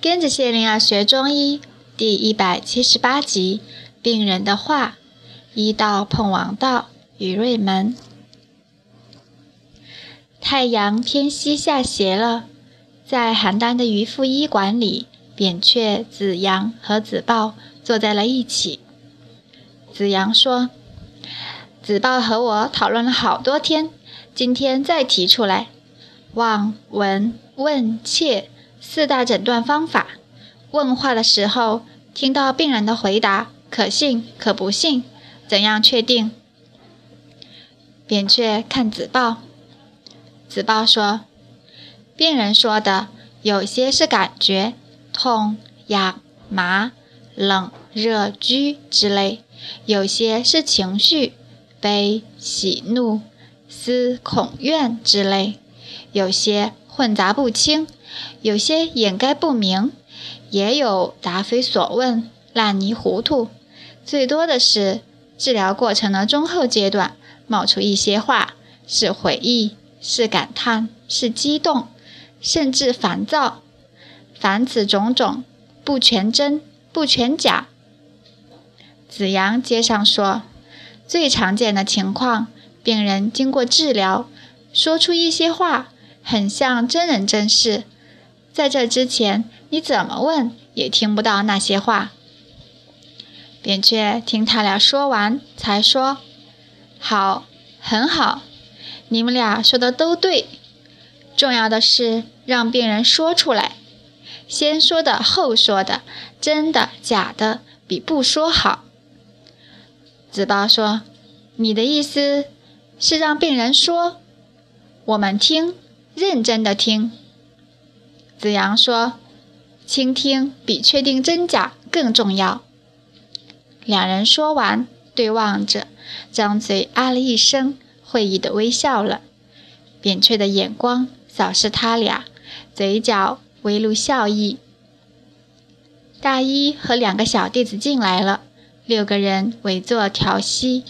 跟着谢灵儿学中医第一百七十八集：病人的话。医道碰王道，于瑞门。太阳偏西下斜了，在邯郸的渔夫医馆里，扁鹊、子阳和子豹坐在了一起。子阳说：“子豹和我讨论了好多天，今天再提出来，望、闻、问、切。”四大诊断方法。问话的时候，听到病人的回答，可信可不信，怎样确定？扁鹊看子报，子报说：病人说的有些是感觉，痛、痒、麻、冷、热、拘之类；有些是情绪，悲、喜、怒、思、恐、怨之类；有些混杂不清。有些掩盖不明，也有答非所问、烂泥糊涂。最多的是治疗过程的中后阶段冒出一些话，是回忆，是感叹，是激动，甚至烦躁。凡此种种，不全真，不全假。子阳接上说，最常见的情况，病人经过治疗，说出一些话，很像真人真事。在这之前，你怎么问也听不到那些话。扁鹊听他俩说完，才说：“好，很好，你们俩说的都对。重要的是让病人说出来，先说的后说的，真的假的比不说好。”子包说：“你的意思是让病人说，我们听，认真的听。”子阳说：“倾听比确定真假更重要。”两人说完，对望着，张嘴啊了一声，会意的微笑了。扁鹊的眼光扫视他俩，嘴角微露笑意。大衣和两个小弟子进来了，六个人围坐调息。